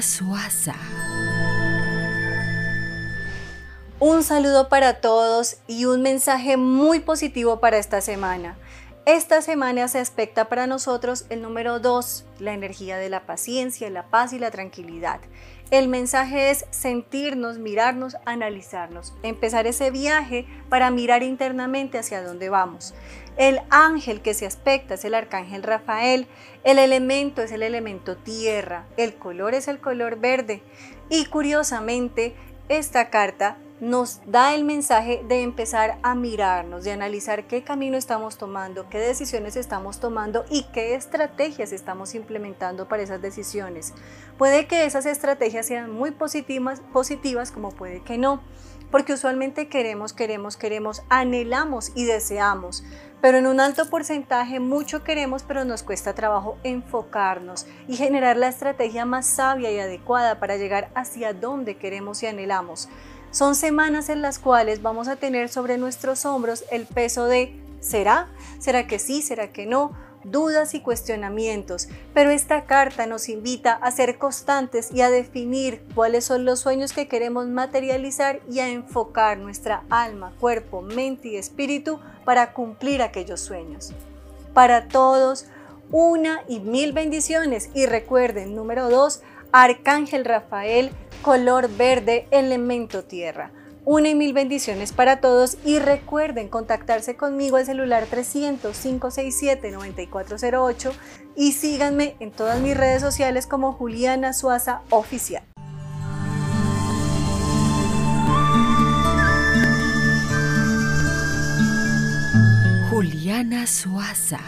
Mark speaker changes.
Speaker 1: Suaza.
Speaker 2: Un saludo para todos y un mensaje muy positivo para esta semana. Esta semana se aspecta para nosotros el número 2, la energía de la paciencia, la paz y la tranquilidad. El mensaje es sentirnos, mirarnos, analizarnos, empezar ese viaje para mirar internamente hacia dónde vamos. El ángel que se aspecta es el arcángel Rafael, el elemento es el elemento tierra, el color es el color verde y curiosamente esta carta nos da el mensaje de empezar a mirarnos, de analizar qué camino estamos tomando, qué decisiones estamos tomando y qué estrategias estamos implementando para esas decisiones. Puede que esas estrategias sean muy positivas, positivas como puede que no, porque usualmente queremos, queremos, queremos, anhelamos y deseamos, pero en un alto porcentaje mucho queremos, pero nos cuesta trabajo enfocarnos y generar la estrategia más sabia y adecuada para llegar hacia donde queremos y anhelamos. Son semanas en las cuales vamos a tener sobre nuestros hombros el peso de ¿será? ¿Será que sí? ¿Será que no? dudas y cuestionamientos, pero esta carta nos invita a ser constantes y a definir cuáles son los sueños que queremos materializar y a enfocar nuestra alma, cuerpo, mente y espíritu para cumplir aquellos sueños. Para todos, una y mil bendiciones y recuerden, número dos, Arcángel Rafael color verde, elemento tierra. Una y mil bendiciones para todos y recuerden contactarse conmigo al celular 300-567-9408 y síganme en todas mis redes sociales como Juliana Suaza Oficial.
Speaker 1: Juliana Suaza.